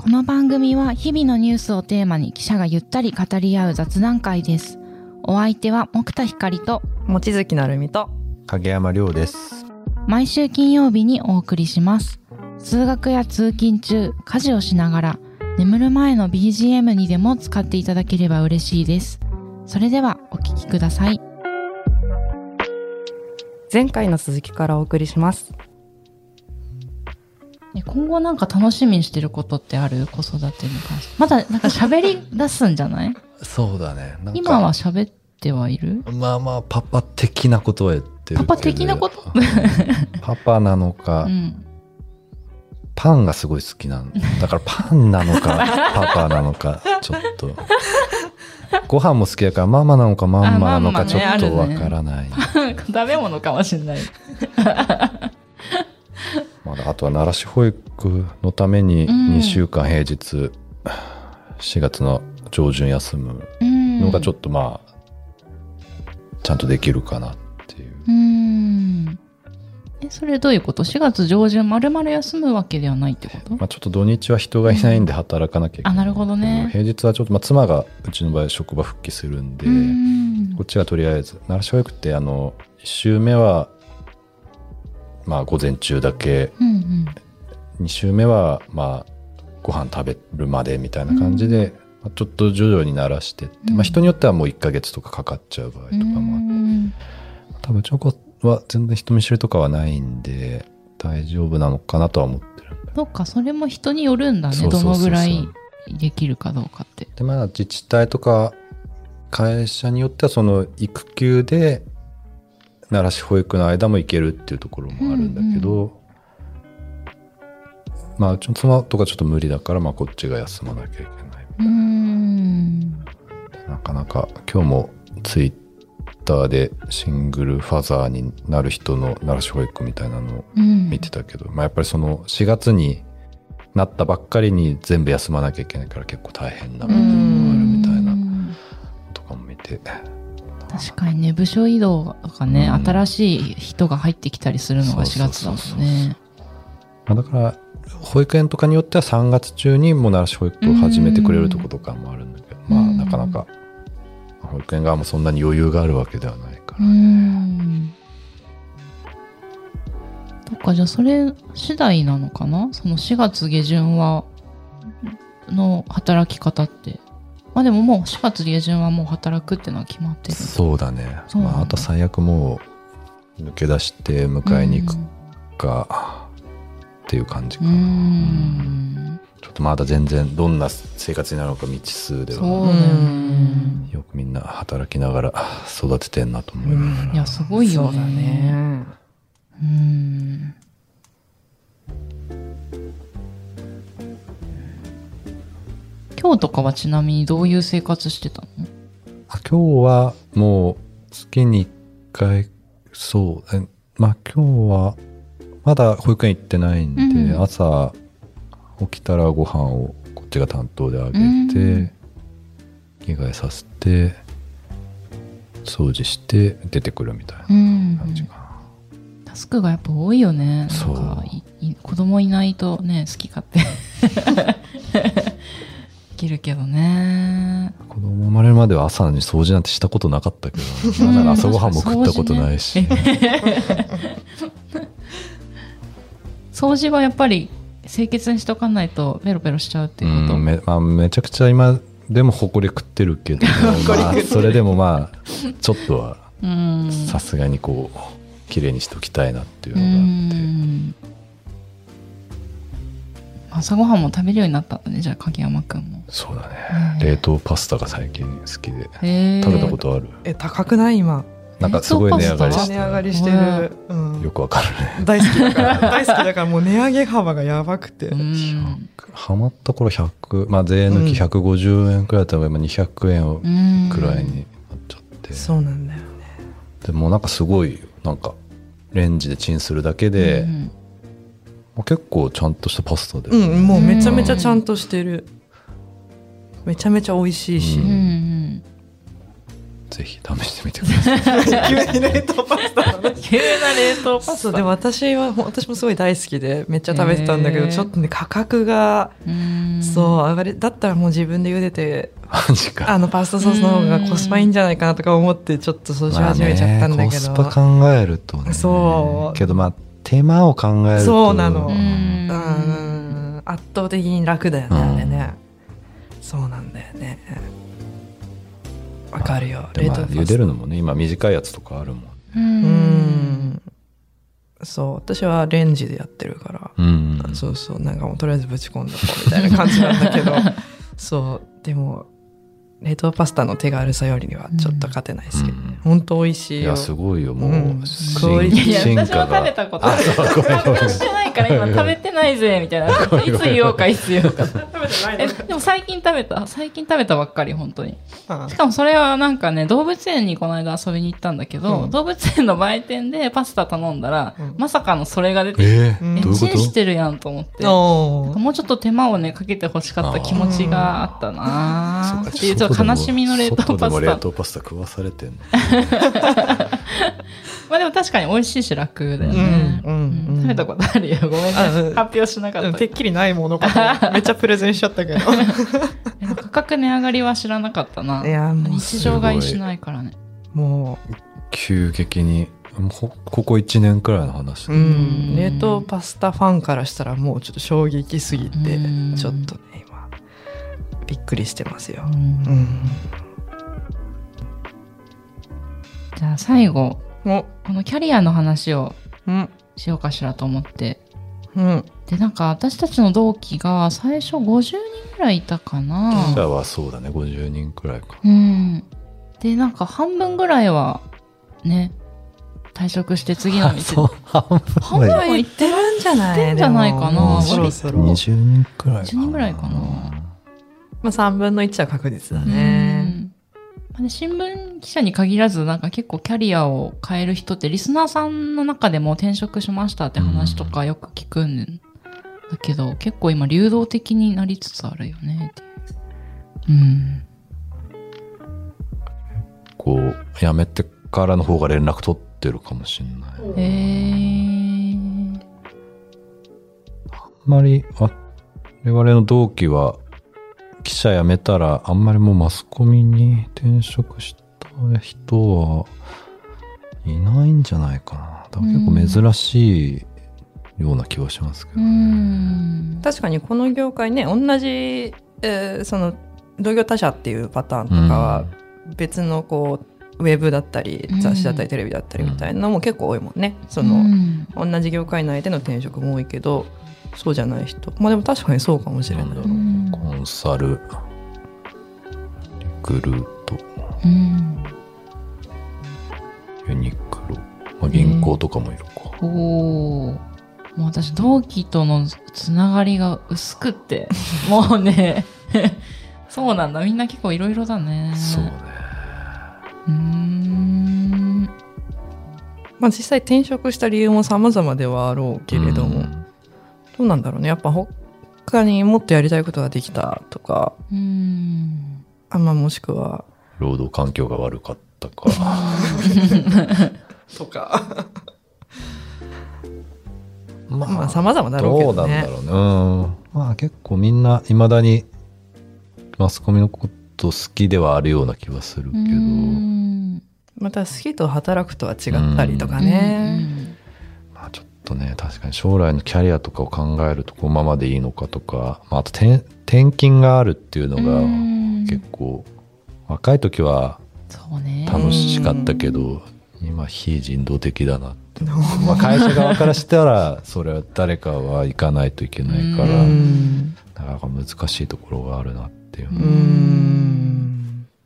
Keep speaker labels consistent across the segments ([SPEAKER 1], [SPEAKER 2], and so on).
[SPEAKER 1] この番組は日々のニュースをテーマに記者がゆったり語り合う雑談会です。お相手は木田光と
[SPEAKER 2] 望月なるみと
[SPEAKER 3] 影山亮です。
[SPEAKER 1] 毎週金曜日にお送りします。通学や通勤中、家事をしながら眠る前の BGM にでも使っていただければ嬉しいです。それではお聞きください。
[SPEAKER 2] 前回の続きからお送りします
[SPEAKER 1] ね今後なんか楽しみにしてることってある？子育てに関して。まだなんか喋り出すんじゃない？
[SPEAKER 3] そうだね。
[SPEAKER 1] 今は喋ってはいる？
[SPEAKER 3] まあまあ、パパ的なことは言ってる。
[SPEAKER 1] パパ的なこと？
[SPEAKER 3] うんパパなのか、
[SPEAKER 1] うん。
[SPEAKER 3] パンがすごい好きなの。だからパンなのか、パパなのか、ちょっと。ご飯も好きだから、ママなのか、マンマなのか、ちょっとわからない。
[SPEAKER 1] 食べ物かもしれない。
[SPEAKER 3] まだあとは奈良市保育のために
[SPEAKER 1] うん
[SPEAKER 3] 2週間平日、4月の上旬休む
[SPEAKER 1] うん。
[SPEAKER 3] のがちょっとまあ、ちゃんとできるかなっていう。
[SPEAKER 1] うん。え、それどういうこと ?4 月上旬丸々休むわけではないってこと？
[SPEAKER 3] まあ、ちょっと土日は人がいないんで働かなきゃいけない。
[SPEAKER 1] あ、なるほどね。
[SPEAKER 3] 平日はちょっと、まあ、妻がうちの場合職場復帰するんで、
[SPEAKER 1] うん
[SPEAKER 3] こっちがとりあえず奈良市保育ってあの1週目はまあ午前中だけ
[SPEAKER 1] うんうん。
[SPEAKER 3] 2週目はまあご飯食べるまでみたいな感じで、まあちょっと徐々に慣らしてって、
[SPEAKER 1] うん
[SPEAKER 3] まあ、人によってはもう1ヶ月とかかかっちゃう場合とかもあって、
[SPEAKER 1] うん
[SPEAKER 3] 多分うちの子は全然人見知りとかはないんで大丈夫なのかなとは思ってるんだ
[SPEAKER 1] そっか、それも人によるんだね。どのぐらいできるかどうかって。
[SPEAKER 3] でまあ自治体とか会社によってはその育休で奈良市保育の間も行けるっていうところもあるんだけど、まあうちの妻とかちょっと無理だからまあこっちが休まなきゃいけない
[SPEAKER 1] うん。
[SPEAKER 3] なかなか今日もツイッターでシングルファザーになる人の奈良市保育みたいなのを
[SPEAKER 1] うん。
[SPEAKER 3] 見てたけど、まあやっぱりその4月になったばっかりに全部休まなきゃいけないから結構大変な部分もあるみたいな
[SPEAKER 1] うん
[SPEAKER 3] とかも見て
[SPEAKER 1] 確かにね、部署移動とかね、
[SPEAKER 3] うん
[SPEAKER 1] 新しい人が入ってきたりするのが4
[SPEAKER 3] そうそう
[SPEAKER 1] 月だもんね。
[SPEAKER 3] まあ、だから保育園とかによっては3月中にもう奈良市保育を始めてくれるとことかもあるんだけど、まあ
[SPEAKER 1] うん
[SPEAKER 3] なかなか保育園側もそんなに余裕があるわけではないか
[SPEAKER 1] う
[SPEAKER 3] ら、
[SPEAKER 1] ん。そっか、じゃあそれ次第なのかな？その4月下旬は、の働き方って。まあでももう4月下旬はもう働くってのは決まってる。
[SPEAKER 3] そうだね
[SPEAKER 1] そう
[SPEAKER 3] まあ、あと最悪もう抜け出して迎えに行くかっていう感じか
[SPEAKER 1] う
[SPEAKER 3] な、
[SPEAKER 1] ん。
[SPEAKER 3] ちょっとまだ全然どんな生活になるのか未知数では
[SPEAKER 1] そうだよね。
[SPEAKER 3] よくみんな働きながら育ててんなと思いながら、
[SPEAKER 1] いや、すごいよ
[SPEAKER 2] そうだね
[SPEAKER 1] うん。今日とかはちなみにどういう生活してたの？
[SPEAKER 3] 今日はもう月に1回そうえまあ今日はまだ保育園行ってないんで、
[SPEAKER 1] うん
[SPEAKER 3] 朝起きたらご飯をこっちが担当であげて、
[SPEAKER 1] うん
[SPEAKER 3] 着替えさせて掃除して出てくるみたいな
[SPEAKER 1] うん
[SPEAKER 3] 感じかな、
[SPEAKER 1] タスクがやっぱ多いよね。
[SPEAKER 3] そう。
[SPEAKER 1] 子供いないとね、好き勝手。できるけどね。
[SPEAKER 3] 子供生まれるまでは朝に掃除なんてしたことなかったけど、
[SPEAKER 1] うん
[SPEAKER 3] まだ朝ごはんも食ったことないし、
[SPEAKER 1] 掃除はやっぱり清潔にしとかないとペロペロしちゃうって
[SPEAKER 3] う
[SPEAKER 1] いうこと？
[SPEAKER 3] んめまあ、めちゃくちゃ今でも埃食ってるけど まあ、それでもまあちょっとは
[SPEAKER 1] うん。
[SPEAKER 3] さすがにこう綺麗にしておきたいなっていう
[SPEAKER 1] う
[SPEAKER 3] のがあって、
[SPEAKER 1] ん。朝ごはんも食べるようになったんだね、じゃあ影山くんも。
[SPEAKER 3] そうだね。
[SPEAKER 1] ね
[SPEAKER 3] 冷凍パスタが最近好きで。食べたことある、
[SPEAKER 2] え高くない？今。
[SPEAKER 3] なんかすごい値上がり
[SPEAKER 2] 値
[SPEAKER 3] して
[SPEAKER 2] 上がりしてる、うん。
[SPEAKER 3] よくわかるね。
[SPEAKER 2] 大好きだから。大好きだからもう値上げ幅がやばくて、
[SPEAKER 1] うん。
[SPEAKER 3] ハマった頃100まあ税抜き150円くらいだったら今200円くらいになっちゃって、
[SPEAKER 2] そうなんだよね。
[SPEAKER 3] でもなんかすごいなんかレンジでチンするだけで、
[SPEAKER 1] うん
[SPEAKER 3] まあ結構ちゃんとしたパスタで、
[SPEAKER 2] うんもうめちゃめちゃちゃんとしてる。めちゃめちゃ美味しいし、
[SPEAKER 3] う
[SPEAKER 1] うん。ん
[SPEAKER 3] ぜひ試してみてください。
[SPEAKER 2] 急に冷凍パスタ。
[SPEAKER 1] 急な冷凍パスタ
[SPEAKER 2] でも私は私もすごい大好きでめっちゃ食べてたんだけど、ちょっとね価格が、
[SPEAKER 1] うん。
[SPEAKER 2] そうあれだったらもう自分で茹でて
[SPEAKER 3] マジか。
[SPEAKER 2] あのパスタソースの方がコスパいいんじゃないかなとか思ってちょっとそうし始めちゃったんだけど、
[SPEAKER 3] まあね、コスパ考えるとね
[SPEAKER 2] そう
[SPEAKER 3] けどまあ手間を考えると。
[SPEAKER 2] そうなの。
[SPEAKER 1] う
[SPEAKER 2] うん。ん圧倒的に楽だよね、
[SPEAKER 3] うん。
[SPEAKER 2] あれね。そうなんだよね。わかるよ。冷凍
[SPEAKER 3] 茹でるのもね今短いやつとかあるもん。
[SPEAKER 1] う
[SPEAKER 2] うんん。そう。私はレンジでやってるから、
[SPEAKER 3] うん。
[SPEAKER 2] そうそう。なんかもうとりあえずぶち込んどこうみたいな感じなんだけど。そう。でも冷凍パスタの手軽さよりはちょっと勝てないですけどね、
[SPEAKER 3] うん
[SPEAKER 2] 本当美味しいよ。
[SPEAKER 3] いやすごいよ。もう、
[SPEAKER 2] うん。
[SPEAKER 3] 進
[SPEAKER 2] クオリティ
[SPEAKER 1] いや
[SPEAKER 3] 進
[SPEAKER 1] 私も
[SPEAKER 3] 化が
[SPEAKER 1] 食べたこと
[SPEAKER 3] あそう
[SPEAKER 1] から今食べてないぜみたいな。いつ言おうかいつ言おうか。
[SPEAKER 2] 食べてない
[SPEAKER 1] えでも最近食べた？最近食べたばっかり本当に。
[SPEAKER 2] の
[SPEAKER 1] しかもそれはなんかね動物園にこの間遊びに行ったんだけど、
[SPEAKER 2] うん。
[SPEAKER 1] 動物園の売店でパスタ頼んだら、
[SPEAKER 2] うん。
[SPEAKER 1] まさかのそれが出てきて、
[SPEAKER 3] えー
[SPEAKER 2] うん
[SPEAKER 3] どういうこ
[SPEAKER 1] チンし
[SPEAKER 3] と
[SPEAKER 1] てるやんと思って。もうちょっと手間をねかけてほしかった気持ちがあったなー。っていうちょっと悲しみの冷凍
[SPEAKER 3] 外でも冷
[SPEAKER 1] パスタ
[SPEAKER 3] 凍パスタ食わされてんの
[SPEAKER 1] まあでも確かに美味しいし楽だよね、
[SPEAKER 2] うんうんうん。
[SPEAKER 1] 食べたことあるよ。ごめんね発表しなかった
[SPEAKER 2] てっきりないものかとめっちゃプレゼンしちゃったけど
[SPEAKER 1] え価格値上がりは知らなかったない
[SPEAKER 2] やもう
[SPEAKER 1] 日常買いしないからね
[SPEAKER 2] も
[SPEAKER 3] 急激にほここ1年くらいの話
[SPEAKER 2] う、うん、冷凍パスタファンからしたらもうちょっと衝撃すぎて
[SPEAKER 1] うん。
[SPEAKER 2] ちょっとね今びっくりしてますよ
[SPEAKER 1] う、ん。
[SPEAKER 2] うん、
[SPEAKER 1] じゃあ最後
[SPEAKER 2] お
[SPEAKER 1] このキャリアの話を
[SPEAKER 2] うん。
[SPEAKER 1] しようかしらと思って。
[SPEAKER 2] うん。
[SPEAKER 1] でなんか私たちの同期が最初50人ぐらいいたかな。
[SPEAKER 3] 記者はそうだね。50人くらいか。
[SPEAKER 1] うん。でなんか半分ぐらいはね退職して次の道。
[SPEAKER 3] そう半分は
[SPEAKER 1] は行ってる
[SPEAKER 2] るんじゃない？
[SPEAKER 1] 行ってんじゃないかな
[SPEAKER 2] そろそろ、
[SPEAKER 3] 20人くらいかな。
[SPEAKER 1] 20人くらいかな。
[SPEAKER 2] まあ、3分の1は確実だ
[SPEAKER 1] う
[SPEAKER 2] ね
[SPEAKER 1] んまあね新聞記者に限らずなんか結構キャリアを変える人ってリスナーさんの中でも転職しましたって話とかよく聞くんだけど、結構今流動的になりつつあるよねっていう。うん。
[SPEAKER 3] こう辞めてからの方が連絡取ってるかもしれない。
[SPEAKER 1] へー。
[SPEAKER 3] あんまり我々の同期は記者辞めたらあんまりもうマスコミに転職した人はいないんじゃないかな。だから結構珍しいような気はしますけど、
[SPEAKER 1] うん。
[SPEAKER 2] 確かにこの業界ね同じ、えーその同業他社っていうパターンとかは別のこうウェブだったり
[SPEAKER 1] うん
[SPEAKER 2] 雑誌だったりテレビだったりみたいなのも結構多いもんね。その、
[SPEAKER 1] うん。
[SPEAKER 2] 同じ業界内での転職も多いけどそうじゃない人。まあでも確かにそうかもしれない。
[SPEAKER 3] う。
[SPEAKER 1] うん。
[SPEAKER 3] コンサル。リクルート。
[SPEAKER 1] うん。
[SPEAKER 3] ユニクロ、まあ、銀行とかもいるか、
[SPEAKER 1] おおもう私同期とのつながりが薄くって。もうね。そうなんだ。みんな結構いろいろだね。
[SPEAKER 3] そうね。
[SPEAKER 1] うーん。
[SPEAKER 2] まあ実際転職した理由も様々ではあろうけれども、
[SPEAKER 3] うん
[SPEAKER 2] どうなんだろうね。やっぱ他にもっとやりたいことができたとか。
[SPEAKER 1] うーん。
[SPEAKER 2] あまあもしくは。
[SPEAKER 3] 労働環境が悪かったか。
[SPEAKER 2] とか。
[SPEAKER 3] ま
[SPEAKER 2] まあ様々だろうけどね。
[SPEAKER 3] どうなんだろうね。うん。まあ結構みんないまだにマスコミのこと好きではあるような気はするけど、
[SPEAKER 2] また好きと働くとは違ったりとかね、
[SPEAKER 3] とね確かに将来のキャリアとかを考えるとこのままでいいのかとか、まあ、あと転転勤があるっていうの
[SPEAKER 1] うん
[SPEAKER 3] が
[SPEAKER 1] うん。
[SPEAKER 3] 結構若い時は楽しかったけど今非人道的だなって、まあ、会社側からしたらそれは誰かは行かないといけないか
[SPEAKER 2] う
[SPEAKER 3] ら
[SPEAKER 2] ん。
[SPEAKER 3] なかなか難しいところがあるなっていう。
[SPEAKER 2] う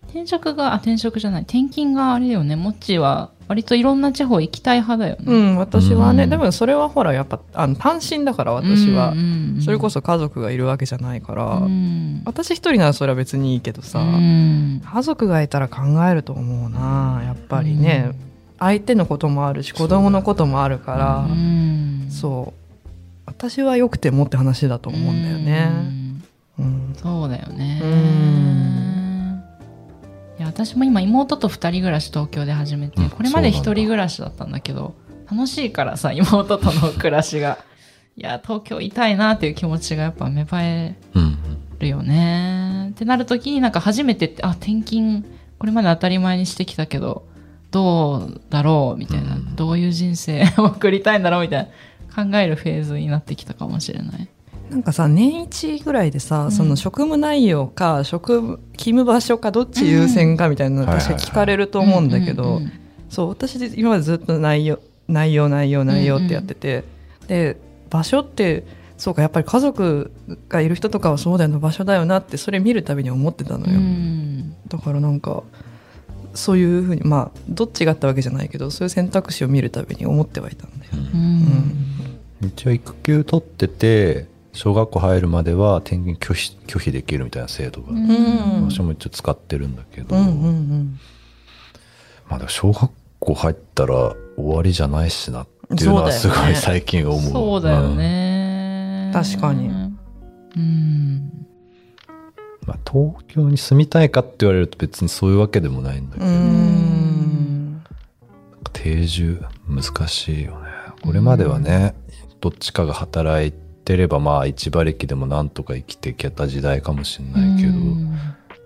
[SPEAKER 1] 転職があ転職じゃない。転勤があれよね。もっちは割といろんな地方行きたい派だよね、
[SPEAKER 2] うん、私はね、
[SPEAKER 3] うん。
[SPEAKER 2] でもそれはほらやっぱあの単身だから私は、
[SPEAKER 1] うんうんうん。
[SPEAKER 2] それこそ家族がいるわけじゃないから、
[SPEAKER 1] うん。
[SPEAKER 2] 私一人ならそれは別にいいけどさ、
[SPEAKER 1] うん。
[SPEAKER 2] 家族がいたら考えると思うなやっぱりね、相手のこともあるし子供のこともあるから。
[SPEAKER 1] う、ん。
[SPEAKER 2] そう。私は良くてもって話だと思うんだよね。うん。
[SPEAKER 1] うん。そうだよね。
[SPEAKER 2] うん。
[SPEAKER 1] いや私も今妹と二人暮らし東京で始めて、
[SPEAKER 3] うん
[SPEAKER 1] これまで一
[SPEAKER 3] そうなんだ。
[SPEAKER 1] 人暮らしだったんだけど楽しいからさ妹との暮らしが。いや東京いたいなっていう気持ちがやっぱ芽生え
[SPEAKER 3] うん
[SPEAKER 1] るよね。ってなるときになんか初めてあ転勤これまで当たり前にしてきたけどどうだろうみたいな、
[SPEAKER 3] うん。
[SPEAKER 1] どういう人生を送りたいんだろうみたいな考えるフェーズになってきたかもしれない。
[SPEAKER 2] なんかさ年一ぐらいでさ、
[SPEAKER 1] うん。
[SPEAKER 2] その職務内容か職務勤務場所かどっち優先かみたいなの
[SPEAKER 3] うん
[SPEAKER 2] 確か聞かれると思うんだけど、
[SPEAKER 1] うんうんうん
[SPEAKER 2] そう私で今までずっと内容内容内容内容ってやってて、で場所ってそうかやっぱり家族がいる人とかはそうだよな場所だよなってそれ見るたびに思ってたのよ、
[SPEAKER 1] うん。
[SPEAKER 2] だからなんかそういうふうにまあどっちがあったわけじゃないけどそういう選択肢を見るたびに思ってはいたんだよ、
[SPEAKER 1] う
[SPEAKER 2] うん。
[SPEAKER 1] ん。
[SPEAKER 3] 一応育休取ってて小学校入るまでは転勤拒否拒否できるみたいな制度が、
[SPEAKER 2] ん。
[SPEAKER 3] 私も一応使ってるんだけど、
[SPEAKER 2] うんうんうん。
[SPEAKER 3] まあでも小学校入ったら終わりじゃないしなっていうのはすごい最近思う。
[SPEAKER 1] そうだよね、
[SPEAKER 2] 確かに。
[SPEAKER 1] うん。
[SPEAKER 3] まあ、東京に住みたいかって言われると別にそういうわけでもないんだけ
[SPEAKER 2] う
[SPEAKER 3] ど、
[SPEAKER 2] ん
[SPEAKER 3] 定住難しいよね。これまではね、どっちかが働いてればまあ一馬力でもなんとか生きていけた時代かもしれないけど、
[SPEAKER 1] うん。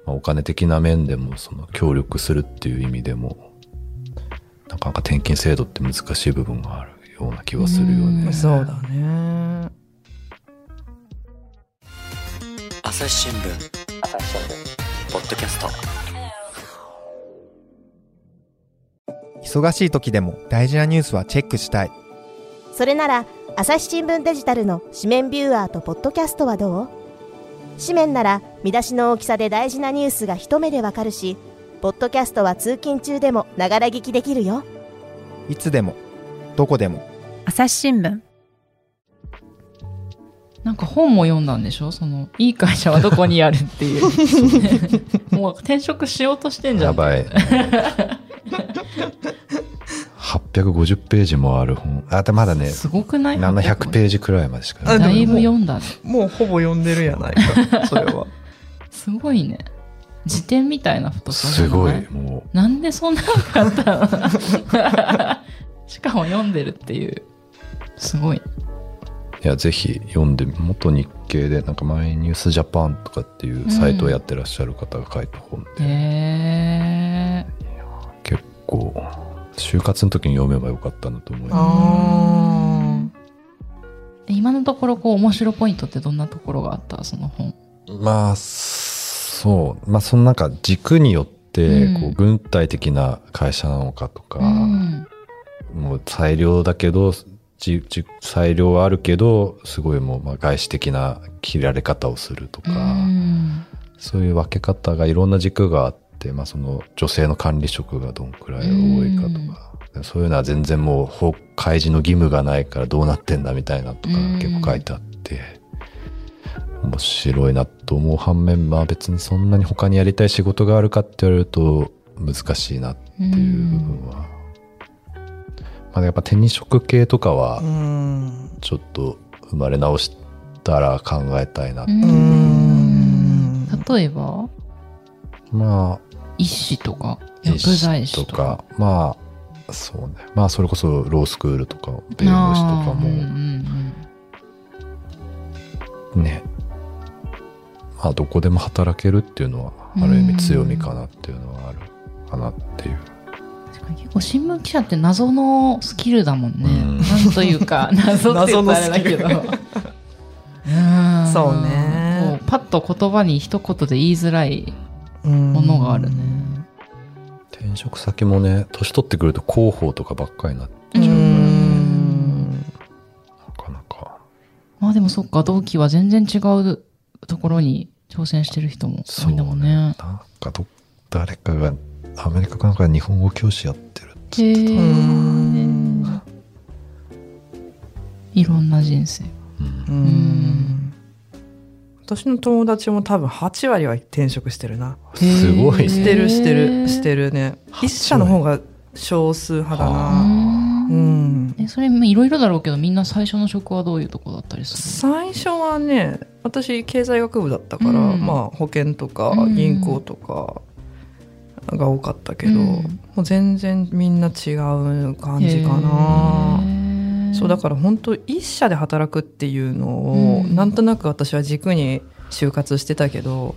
[SPEAKER 3] まあ、お金的な面でもその協力するっていう意味でもなかなか転勤制度って難しい部分があるような気はするよね。
[SPEAKER 1] うん。
[SPEAKER 2] そうだね。
[SPEAKER 4] 朝日新聞。ポッドキャスト。
[SPEAKER 5] 忙しい時でも大事なニュースはチェックしたい。
[SPEAKER 6] それなら朝日新聞デジタルの紙面ビューアーとポッドキャストはどう？紙面なら見出しの大きさで大事なニュースが一目でわかるしポッドキャストは通勤中でもながら聞きできるよ。
[SPEAKER 5] いつでもどこでも。
[SPEAKER 7] 朝日新聞。
[SPEAKER 1] なんか本も読んだんでしょ？そのいい会社はどこにあるっていう。もう転職しようとしてんじゃん。
[SPEAKER 3] やばい。850ページもある本。あ、でまだね、
[SPEAKER 1] すごくない
[SPEAKER 3] ？700ページくらいまでしか。
[SPEAKER 2] あ
[SPEAKER 3] ない。
[SPEAKER 1] だいぶ読んだね。
[SPEAKER 2] もうほぼ読んでるやないか それは。
[SPEAKER 1] すごいね。辞典みたいな太さ
[SPEAKER 3] すごい。も
[SPEAKER 1] なんでそんなの買ったの？しかも読んでるっていう。すごい。
[SPEAKER 3] う、いや、ぜひ読んで、元日経で、なんかマイニュースジャパンとかっていうサイトをやってらっしゃる方が書いた本で、
[SPEAKER 1] へえ
[SPEAKER 3] 結構、就活の時に読めばよかったなと思います。
[SPEAKER 2] あ
[SPEAKER 1] 今のところこう面白ポイントってどんなところがあった？その本。
[SPEAKER 3] まあ、そう。まあ、そのなんか軸によって、
[SPEAKER 1] うん
[SPEAKER 3] こう、軍隊的な会社なのかとか、
[SPEAKER 1] うん
[SPEAKER 3] もう裁量だけど、じじ裁量はあるけど、すごいもう、まあ、外資的な切られ方をするとか、
[SPEAKER 1] うん
[SPEAKER 3] そういう分け方がいろんな軸があって、まあ、その女性の管理職がどんくらい多いかとか、そういうのは全然もう法開示の義務がないからどうなってんだみたいなとか
[SPEAKER 1] うん。
[SPEAKER 3] 結構書いてあって、面白いなと思う反面、まあ別にそんなに他にやりたい仕事があるかって言われると難しいなっていう部分は。まあやっぱ手に職系とかはちょっと生まれ直したら考えたいなって
[SPEAKER 1] う。
[SPEAKER 2] うんん。
[SPEAKER 1] 例えば？
[SPEAKER 3] まあ
[SPEAKER 1] 医師とか薬剤師とか。
[SPEAKER 3] まあそうね。まあそれこそロースクールとか弁護士とか
[SPEAKER 1] あーうんう
[SPEAKER 3] も
[SPEAKER 1] ん。
[SPEAKER 3] ね。まあどこでも働けるっていうのはある意味強みかなっていうのはあるかなっていう。
[SPEAKER 1] 結構新聞記者って謎のスキルだもんね。
[SPEAKER 3] うん。
[SPEAKER 1] なんというか 謎って言ったらあれだけど。うん。
[SPEAKER 2] そうね。
[SPEAKER 1] パッと言葉に一言で言いづらいも
[SPEAKER 2] も
[SPEAKER 1] のがあるね。
[SPEAKER 3] 転職先もね年取ってくると広報とかばっかりになっ
[SPEAKER 2] う
[SPEAKER 3] ちゃうからね。
[SPEAKER 2] ん。
[SPEAKER 3] なかなか。
[SPEAKER 1] まあでもそっか、同期は全然違うところに挑戦してる人も多いんだもんね。
[SPEAKER 3] なんかど誰かがアメリカかなんかで日本語教師やってるっつ
[SPEAKER 1] へ
[SPEAKER 3] ってた、
[SPEAKER 1] ー。いろんな人生。
[SPEAKER 3] うん。
[SPEAKER 2] うん私の友達も多分8割は転職してるな。
[SPEAKER 3] すごいね。
[SPEAKER 2] してるして
[SPEAKER 1] へ
[SPEAKER 2] る
[SPEAKER 1] ー
[SPEAKER 2] してるね。
[SPEAKER 3] 8割。
[SPEAKER 2] 一社の方が少数派だ
[SPEAKER 1] う
[SPEAKER 2] な
[SPEAKER 1] ー
[SPEAKER 2] うん。ん
[SPEAKER 1] えそれいろいろだろうけどみんな最初の職はどういうとこだったりす
[SPEAKER 2] 最初はね私経済学部だったから、
[SPEAKER 1] うん。
[SPEAKER 2] まあ保険とか
[SPEAKER 1] うん。
[SPEAKER 2] 銀行とか、が多かったけど、
[SPEAKER 1] うん。
[SPEAKER 2] もう全然みんな違う感じかな。そうだから本当一社で働くっていうのを、
[SPEAKER 1] うん。
[SPEAKER 2] なんとなく私は軸に就活してたけど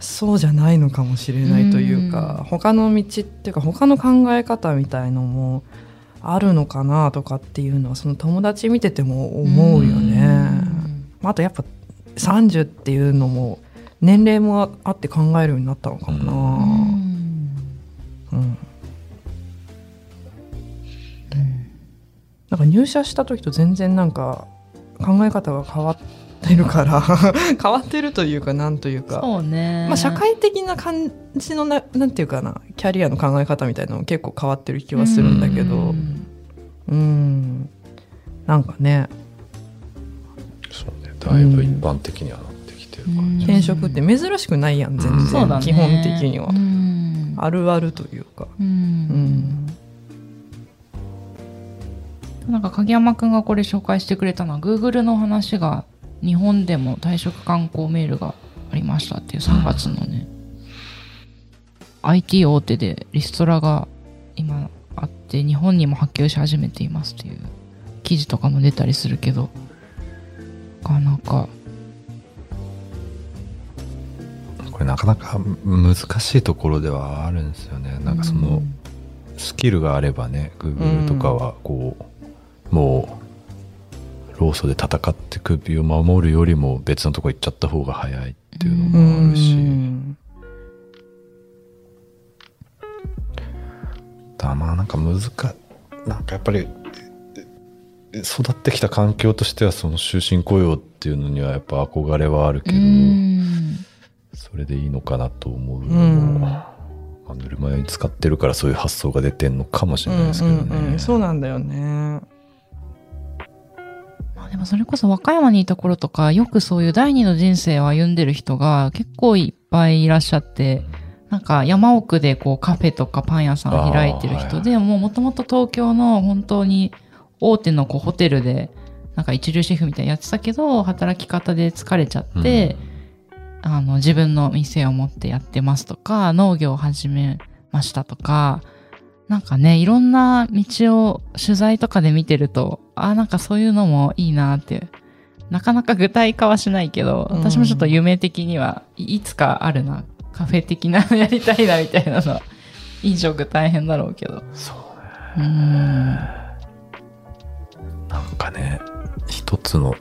[SPEAKER 2] そうじゃないのかもしれないというか、他の道っていうか他の考え方みたいのもあるのかなとかっていうのはその友達見てても思うよね。あとやっぱ30っていうのも年齢もあって考えるようになったのかもな。うんなんか入社した時と全然なんか考え方が変わってるから 変わってるというかなんというか、
[SPEAKER 1] そうね。
[SPEAKER 2] まあ、社会的な感じのななんていうかなキャリアの考え方みたいなのも結構変わってる気はするんだけど。
[SPEAKER 1] うん。
[SPEAKER 2] うん。なんかね。
[SPEAKER 3] そうね。だいぶ一般的にはなってきてる感じ、
[SPEAKER 2] 転職って珍しくないやん全然。基本的には。
[SPEAKER 1] うん。
[SPEAKER 2] あるあるというか。
[SPEAKER 1] う
[SPEAKER 2] うんん
[SPEAKER 1] なんか影山くんがこれ紹介してくれたのは Google の話が日本でも退職観光メールがありましたっていう3月のね、IT 大手でリストラが今あって日本にも波及し始めていますっていう記事とかも出たりするけどなかなか
[SPEAKER 3] これなかなか難しいところではあるんですよね。なんかそのスキルがあればね Google とかはこう、もう労組で戦って首を守るよりも別のとこ行っちゃった方が早いっていうのもあるし、
[SPEAKER 2] うん
[SPEAKER 3] だまあなんか難かなんかやっぱりえ育ってきた環境としてはその終身雇用っていうのにはやっぱ憧れはあるけ
[SPEAKER 1] う
[SPEAKER 3] ど、
[SPEAKER 1] ん
[SPEAKER 3] それでいいのかなと思うのまあ、ぬるま湯に使ってるからそういう発想が出てんのかもしれないですけどね。
[SPEAKER 2] うんうんうん。そうなんだよね。
[SPEAKER 1] まあでもそれこそ和歌山にいた頃とかよくそういう第二の人生を歩んでる人が結構いっぱいいらっしゃってなんか山奥でこうカフェとかパン屋さんを開いてる人でもうもともと東京の本当に大手のこうホテルでなんか一流シェフみたいにやってたけど働き方で疲れちゃって、あの自分の店を持ってやってますとか農業を始めましたとかなんかねいろんな道を取材とかで見てるとあなんかそういうのもいいなって。なかなか具体化はしないけど
[SPEAKER 2] うん。
[SPEAKER 1] 私もちょっと夢的にはいいつかあるな。カフェ的なのやりたいなみたいなの。は飲食大変だろうけど。
[SPEAKER 3] そうね。
[SPEAKER 1] うん。
[SPEAKER 3] なんかね一つの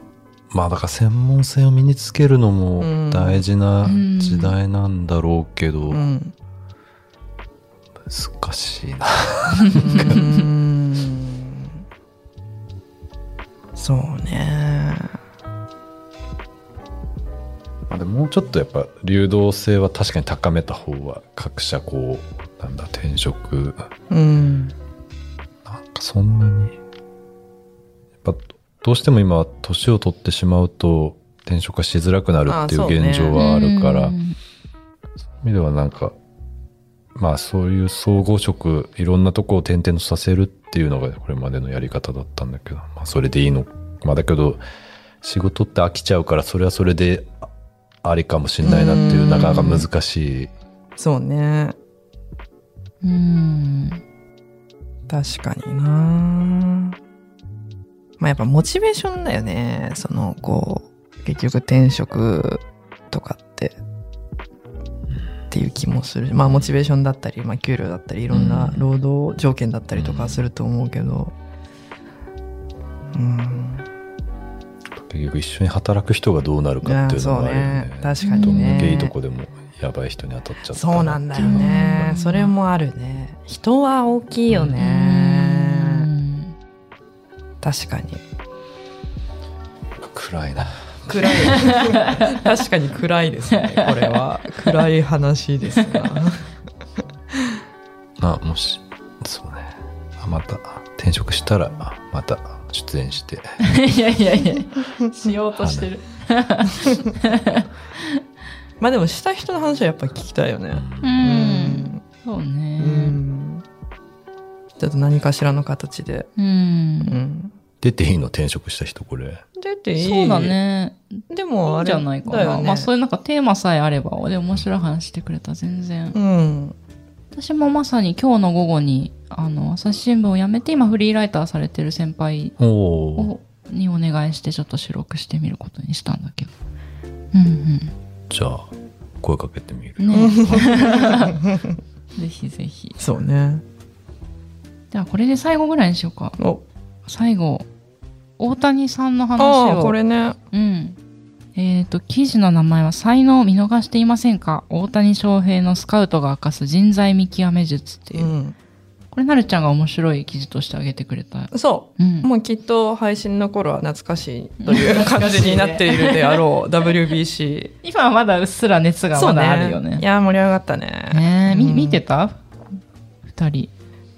[SPEAKER 3] まあだから専門性を身につけるのも大事な時代なんだろうけど、
[SPEAKER 2] うん。
[SPEAKER 3] 難しいな。
[SPEAKER 2] そうね。
[SPEAKER 3] まあでももうちょっとやっぱ流動性は確かに高めた方は各社こうなんだ転職
[SPEAKER 2] うん
[SPEAKER 3] なんかそんなにやっぱどうしても今は年を取ってしまうと転職がしづらくなるっていう現状はあるから、
[SPEAKER 1] うん。
[SPEAKER 3] そういう意味ではなんかまあそういう総合職いろんなとこを転々とさせるっていうのがこれまでのやり方だったんだけど、まあ、それでいいのまあだけど仕事って飽きちゃうからそれはそれであありかもしんないなっていう
[SPEAKER 2] うん。
[SPEAKER 3] なかなか難しい。
[SPEAKER 2] そうね。
[SPEAKER 1] うん。
[SPEAKER 2] 確かにな。まあやっぱモチベーションだよね。そのこう結局転職とかってっていう気もするまあモチベーションだったり、まあ、給料だったりいろんな労働条件だったりとかすると思うけどうん。
[SPEAKER 3] 結局一緒に働く人がどうなるかっていうのがあるよね。
[SPEAKER 2] ね。確かに
[SPEAKER 3] どんだけいい
[SPEAKER 2] ね
[SPEAKER 3] とこでもやばい人に当たっちゃった
[SPEAKER 2] そうなんだよね。それもあるね。人は大きいよ
[SPEAKER 1] う
[SPEAKER 2] ね
[SPEAKER 1] ん。
[SPEAKER 2] 確かに。
[SPEAKER 3] 暗いな
[SPEAKER 2] 暗い。確かに暗いですね。これは。暗い話ですな
[SPEAKER 3] あもしそうね。あまた転職したらあまた出演して。
[SPEAKER 1] いやいやいや。しようとしてる。
[SPEAKER 2] まあでもした人の話はやっぱ聞きたいよね。
[SPEAKER 1] う
[SPEAKER 2] うん。
[SPEAKER 1] ん。そう
[SPEAKER 2] う
[SPEAKER 1] ね
[SPEAKER 2] ん。ちょっと何かしらの形で。
[SPEAKER 1] う
[SPEAKER 2] うんん
[SPEAKER 3] 出ていいの？転職した人これ。
[SPEAKER 2] 出ていい。
[SPEAKER 1] そうだね。
[SPEAKER 2] で
[SPEAKER 1] い
[SPEAKER 2] もあれ
[SPEAKER 1] いんじゃないかな、
[SPEAKER 2] ね。
[SPEAKER 1] まあそういうなんかテーマさえあればで面白い話してくれたら全然。
[SPEAKER 2] うん。
[SPEAKER 1] 私もまさに今日の午後に、あの、朝日新聞を辞めて、今フリーライターされてる先輩を、にお願いして、ちょっと収録してみることにしたんだけど。うん
[SPEAKER 3] じゃあ声かけてみる。
[SPEAKER 1] うん。ね。ぜひぜひ。
[SPEAKER 2] そうね。
[SPEAKER 1] じゃあこれで最後ぐらいにしようか。
[SPEAKER 2] お
[SPEAKER 1] 最後、大谷さんの話を。
[SPEAKER 2] ああこれね
[SPEAKER 1] うん。えっ、と、記事の名前は、才能を見逃していませんか？大谷翔平のスカウトが明かす人材見極め術っていう。
[SPEAKER 2] うん
[SPEAKER 1] これ、なるちゃんが面白い記事としてあげてくれた。
[SPEAKER 2] そう
[SPEAKER 1] うん。
[SPEAKER 2] もうきっと配信の頃は懐かしいという感じになっているであろう WBC
[SPEAKER 1] 今はまだうっすら熱がまだあるよね。
[SPEAKER 2] いや盛り上がったね
[SPEAKER 1] ねえ、み
[SPEAKER 2] うん
[SPEAKER 1] 見てた？二人。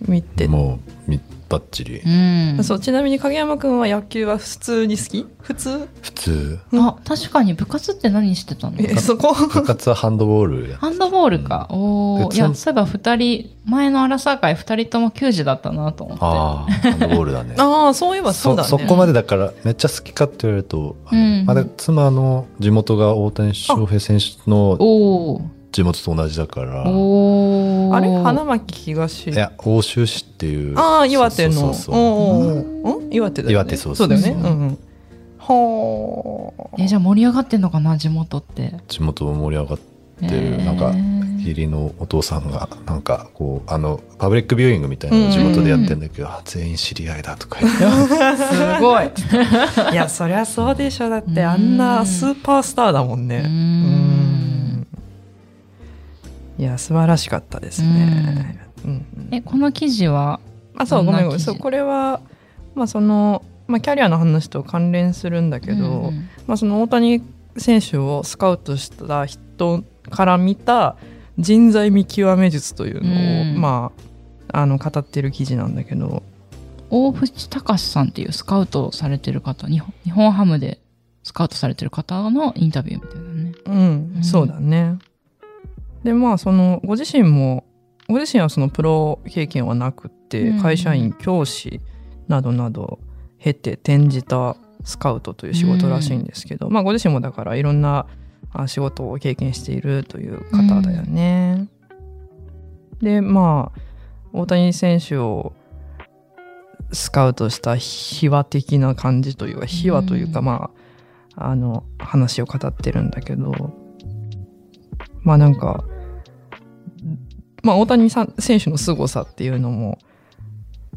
[SPEAKER 2] 見て
[SPEAKER 3] もうみばっちり
[SPEAKER 1] うん。
[SPEAKER 2] そうちなみに影山くんは野球は普通に好き？普通？
[SPEAKER 3] 普通
[SPEAKER 1] あ、確かに部活って何してたの？
[SPEAKER 2] えそこ？
[SPEAKER 3] 部活はハンドボールや
[SPEAKER 1] ハンドボールか。おー。
[SPEAKER 3] 別に
[SPEAKER 1] いや、そういえば二人、前のアラサー会二人とも球児だったなと思って。
[SPEAKER 3] ああハンドボールだね
[SPEAKER 2] ああそういえばそうだね
[SPEAKER 3] そこまでだからめっちゃ好きかって言われると、
[SPEAKER 1] うん
[SPEAKER 3] まだ妻の地元が大谷翔平選手の。地元と同じだから
[SPEAKER 1] おー。
[SPEAKER 2] あれ？花巻東？
[SPEAKER 3] いや奥州市っていう。
[SPEAKER 2] ああ岩手の。
[SPEAKER 3] そうそうそう
[SPEAKER 2] おう。ん岩手だよね。
[SPEAKER 3] 岩手そうそう
[SPEAKER 2] だよね。
[SPEAKER 3] そう
[SPEAKER 2] うん。うん
[SPEAKER 1] じゃあ盛り上がってんのかな、地元って。
[SPEAKER 3] 地元も盛り上がってる、なんか義理のお父さんがなんかこうあのパブリックビューイングみたいなのを地元でやってんだけど、あ全員知り合いだとか言って。
[SPEAKER 1] すごい。
[SPEAKER 2] いやそりゃそうでしょ。だってあんなスーパースターだもんね。
[SPEAKER 1] う
[SPEAKER 2] うんいや素晴らしかったですね。うん。
[SPEAKER 1] え、この記事は、
[SPEAKER 2] あそうごめんごめん。そうこれはまあそのまあキャリアの話と関連するんだけど、
[SPEAKER 1] うん
[SPEAKER 2] まあ、その大谷選手をスカウトした人から見た人材見極め術というのを、
[SPEAKER 1] うん。
[SPEAKER 2] まあ、あの語ってる記事なんだけど。
[SPEAKER 1] 大淵隆さんっていうスカウトをされてる方、日本日本ハムでスカウトされてる方のインタビューみたいなね。
[SPEAKER 2] うん、
[SPEAKER 1] うん。
[SPEAKER 2] そうだね。でまあそのご自身もご自身はそのプロ経験はなくって、
[SPEAKER 1] うん。
[SPEAKER 2] 会社員教師などなど経て転じたスカウトという仕事らしいんですけど、まあご自身もだからいろんなあ仕事を経験しているという方だよね。でまあ大谷選手をスカウトした秘話的な感じというか秘話というか、
[SPEAKER 1] うん。
[SPEAKER 2] まああの話を語ってるんだけどまあなんかまあ大谷さん選手の凄さっていうのも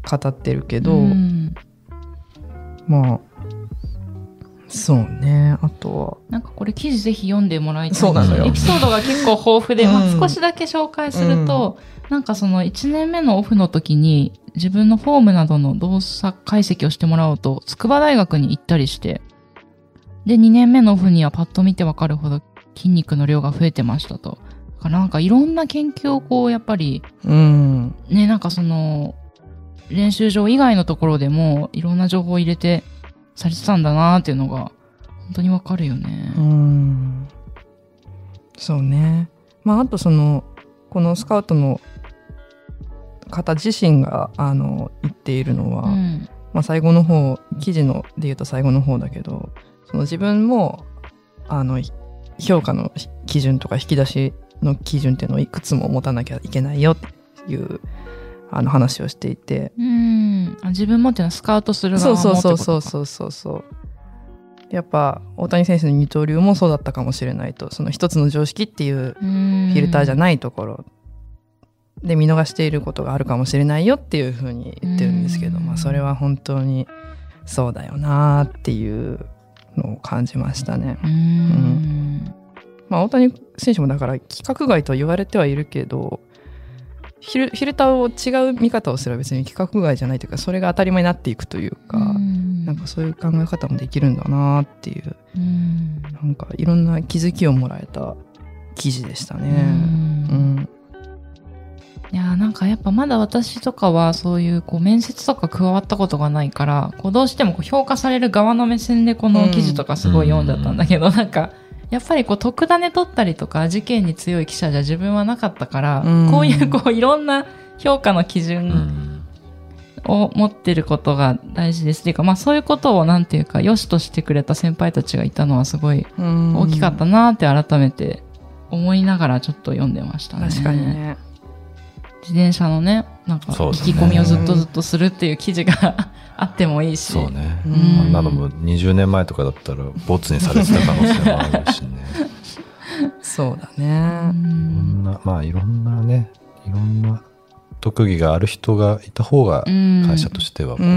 [SPEAKER 2] 語ってるけど、
[SPEAKER 1] うん。
[SPEAKER 2] まあそうね。あと
[SPEAKER 1] なんかこれ記事ぜひ読んでもらいたい
[SPEAKER 2] そうなのよ。
[SPEAKER 1] エピソードが結構豊富で、
[SPEAKER 2] うん。
[SPEAKER 1] まあ、少しだけ紹介すると、なんかその1年目のオフの時に自分のフォームなどの動作解析をしてもらおうと筑波大学に行ったりしてで2年目のオフにはパッと見てわかるほど筋肉の量が増えてましたと。だからなんかいろんな研究をこうやっぱり
[SPEAKER 2] うん。
[SPEAKER 1] ねなんかその練習場以外のところでもいろんな情報を入れてされてたんだなっていうのが本当にわかるよね。
[SPEAKER 2] うん。そうね。まああとそのこのスカウトの方自身があの言っているのは、
[SPEAKER 1] うん。
[SPEAKER 2] まあ、最後の方記事ので言うと最後の方だけどその自分もあのひ評価の基準とか引き出しの基準っていうのをいくつも持たなきゃいけないよっていうあの話をしていて
[SPEAKER 1] うん。あ自分もっていうのはスカウトする側も
[SPEAKER 2] そう
[SPEAKER 1] ってことか
[SPEAKER 2] そうそうそうそうそうやっぱ大谷選手の二刀流もそうだったかもしれないとその一つの常識っていう
[SPEAKER 1] フィ
[SPEAKER 2] ルターじゃ
[SPEAKER 1] ない。
[SPEAKER 2] ところで見逃していることがあるかもしれないよっていうふうに言ってるんですけど、
[SPEAKER 1] うん
[SPEAKER 2] まあ、それは本当にそうだよなっていうのを感じましたね。
[SPEAKER 1] うん。
[SPEAKER 2] まあ、大谷選手もだから規格外と言われてはいるけどフィルフィルターを違う見方をすれば別に規格外じゃないというかそれが当たり前になっていくというか、
[SPEAKER 1] うん。
[SPEAKER 2] なんかそういう考え方もできるんだなっていう
[SPEAKER 1] うん。
[SPEAKER 2] なんかいろんな気づきをもらえた記事でしたね。うん。
[SPEAKER 1] いやーなんかやっぱまだ私とかはそういうこう面接とか加わったことがないからこうどうしてもこう評価される側の目線でこの記事とかすごい読ん。じゃったんだけど、なんかやっぱりこう特ダネ取ったりとか事件に強い記者じゃ自分はなかったから、
[SPEAKER 2] うん
[SPEAKER 1] こういうこういろんな評価の基
[SPEAKER 3] う
[SPEAKER 1] 準
[SPEAKER 3] ん
[SPEAKER 1] を持ってることが大事ですっていうか、まあそういうことをなんていうか良しとしてくれた先輩たちがいたのはすごい大
[SPEAKER 2] 大
[SPEAKER 1] きかったなって改めて思いながらちょっと読んでましたね。
[SPEAKER 2] 確かにね。
[SPEAKER 1] 自転車のね、なんか、
[SPEAKER 3] そうですね
[SPEAKER 1] 引き込みをずっとずっとするっていう記事が あってもいいし。
[SPEAKER 3] そうね。
[SPEAKER 2] うん
[SPEAKER 3] あんなのも20年前とかだったら、ボツにされてた可能性もあるしね。
[SPEAKER 2] そうだ
[SPEAKER 1] う
[SPEAKER 2] ね。
[SPEAKER 3] いろ
[SPEAKER 1] ん
[SPEAKER 3] んな、まあいろんなね、いろんな特技がある人がいた方が、
[SPEAKER 1] うん
[SPEAKER 3] 会社としてはこう、
[SPEAKER 2] う
[SPEAKER 3] う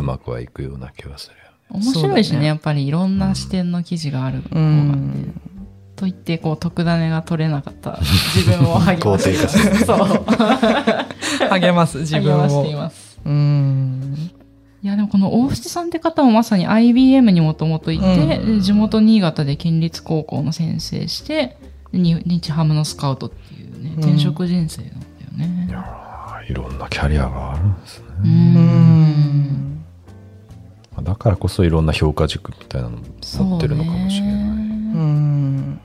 [SPEAKER 3] んまくはいくような気がするよね。
[SPEAKER 1] 面白いしねやっぱりいろんな視点の記事がある方
[SPEAKER 2] う
[SPEAKER 1] が、
[SPEAKER 2] ん。
[SPEAKER 1] と言ってこう特ダネが取れなかった 自分を励まして
[SPEAKER 3] 肯定化す
[SPEAKER 1] そう
[SPEAKER 2] 励ます、自分を
[SPEAKER 1] 励ましてい。ます
[SPEAKER 2] うん。
[SPEAKER 1] いやでもこの大淵さんって方もまさに IBM にもともといて、
[SPEAKER 2] うん
[SPEAKER 1] で地元新潟で県立高校の先生してに日ハムのスカウトっていうね
[SPEAKER 2] うん
[SPEAKER 1] 転職人生なんだよね
[SPEAKER 3] いやーいろんなキャリアがあるんですね。
[SPEAKER 1] う
[SPEAKER 2] うん
[SPEAKER 3] だからこそいろんな評価軸みたいなのも持ってるのかもしれない。
[SPEAKER 2] う
[SPEAKER 1] い
[SPEAKER 2] ん。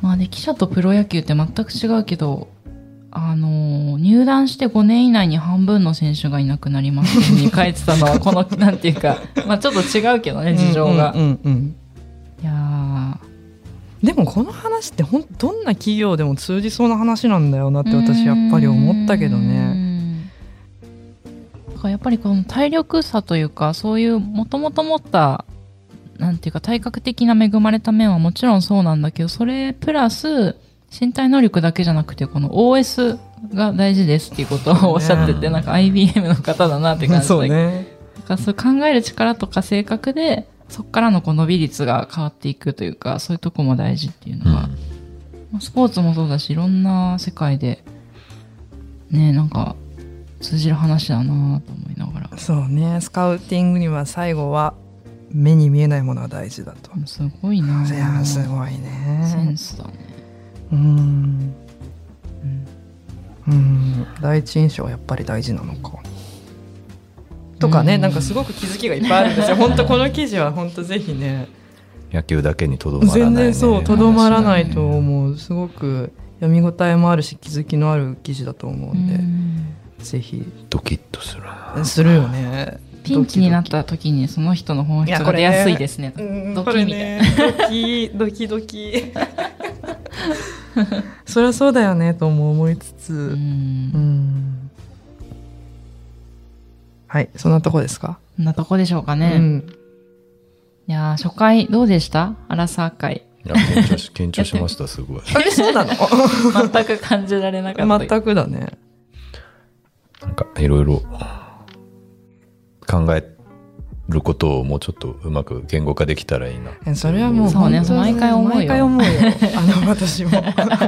[SPEAKER 1] まあで記者とプロ野球って全く違うけどあの入団して5年以内に半分の選手がいなくなりますに書いてたのはこの なんていうかまあちょっと違うけどね事情が、
[SPEAKER 2] うんうんうん
[SPEAKER 1] いや
[SPEAKER 2] でもこの話ってほんどんな企業でも通じそうな話なんだよなって私やっぱり思ったけどね。
[SPEAKER 1] やっぱりこの体力差というかそういうもともと持ったなんていうか体格的な恵まれた面はもちろんそうなんだけどそれプラス身体能力だけじゃなくてこの OS が大事ですっていうことをおっしゃってて、
[SPEAKER 3] ね
[SPEAKER 1] なんか IBM の方だなって感じ
[SPEAKER 2] そう
[SPEAKER 1] だ
[SPEAKER 2] ね。
[SPEAKER 1] だからそう考える力とか性格でそこからのこう伸び率が変わっていくというかそういうとこも大事っていうのが、まあスポーツもそうだしいろんな世界でねなんか通じる話だなと思いながら。
[SPEAKER 2] そうね。スカウティングには最後は目に見えないものが大事だと。
[SPEAKER 1] すごいない
[SPEAKER 2] やすごい
[SPEAKER 1] セン
[SPEAKER 2] ね。
[SPEAKER 1] スだね
[SPEAKER 2] うん。うん。第一印象はやっぱり大事なのか。とかね、
[SPEAKER 1] うん
[SPEAKER 2] なんかすごく気づきがいっぱいあるんですよ。本当この記事は本当ぜひね。
[SPEAKER 3] 野球だけにとどまらない、ね。
[SPEAKER 2] 全然そうとどまらないと
[SPEAKER 3] 話
[SPEAKER 2] 思うすごく読み応えもあるし気づきのある記事だと思うんで、
[SPEAKER 1] うん
[SPEAKER 2] ぜひ
[SPEAKER 3] ドキッとするな。
[SPEAKER 2] するよね
[SPEAKER 1] ピンチになった時にその人の本質が出やすいですね。
[SPEAKER 2] うん
[SPEAKER 1] ドキみたい。な、
[SPEAKER 2] ねドキドキドキそりゃそうだよねとも思いつつ。はいそんなとこですか、
[SPEAKER 1] こんなとこでしょうかね、
[SPEAKER 2] うん。
[SPEAKER 1] いやー初回どうでした？アラサー会。
[SPEAKER 3] いや、緊張し、緊張しました、すごい。
[SPEAKER 2] あれそうなの？
[SPEAKER 1] 全く感じられなかった
[SPEAKER 2] 全くだね。
[SPEAKER 3] なんか、いろいろ考えることをもうちょっとうまく言語化できたらいいな。
[SPEAKER 2] えそれはもう
[SPEAKER 1] そうね毎回思うよ。
[SPEAKER 2] 毎回思うよ。あの 私も。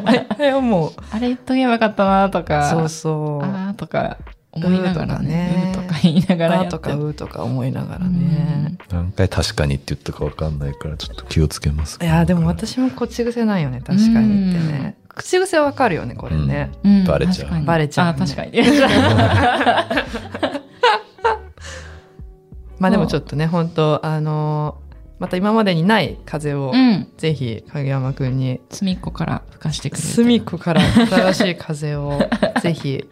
[SPEAKER 2] 毎回思う。
[SPEAKER 1] あれ言っとけばよかったなとか。
[SPEAKER 2] そうそう。
[SPEAKER 1] あーとか思いながらね。
[SPEAKER 2] うーとかね。
[SPEAKER 1] うーとか言いながらやって。
[SPEAKER 2] とかうーとか思いながらね。
[SPEAKER 3] 何回確かにって言ったかわかんないから、ちょっと気をつけます。
[SPEAKER 2] いやーでも私も口癖ないよね。確かにってね。口癖わかるよねこれね。
[SPEAKER 1] うん。
[SPEAKER 3] バレちゃう。
[SPEAKER 2] バレちゃうね。
[SPEAKER 1] あー確かに。
[SPEAKER 2] まあでもちょっとね本当あのーまた今までにない風を
[SPEAKER 1] うん。
[SPEAKER 2] ぜひ影山くんに
[SPEAKER 1] 隅っこから吹かしてくれる。
[SPEAKER 2] 隅っこから新しい風を ぜひ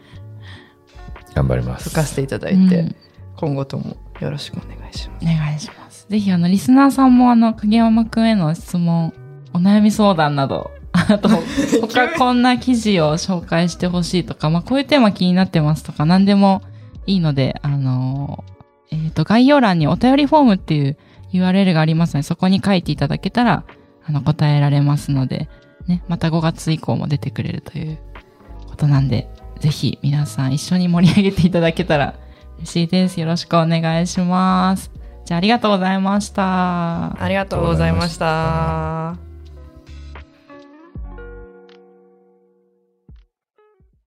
[SPEAKER 3] 頑張ります。
[SPEAKER 2] 吹かせていただ
[SPEAKER 1] うん
[SPEAKER 2] いて、今後ともよろしくお願いします。
[SPEAKER 1] お願いします。ぜひあの、リスナーさんもあの、影山くんへの質問、お悩み相談など、あと、他こんな記事を紹介してほしいとか、まあ、こういうテーマ気になってますとか、何でもいいので、あの、えっ、と、概要欄にお便りフォームっていう URL がありますので、そこに書いていただけたら、あの、答えられますので、ね、また5月以降も出てくれるということなんで、ぜひ皆さん一緒に盛り上げていただけたら嬉しいです。よろしくお願いします。じゃあありがとうございました。
[SPEAKER 2] ありがとうございました。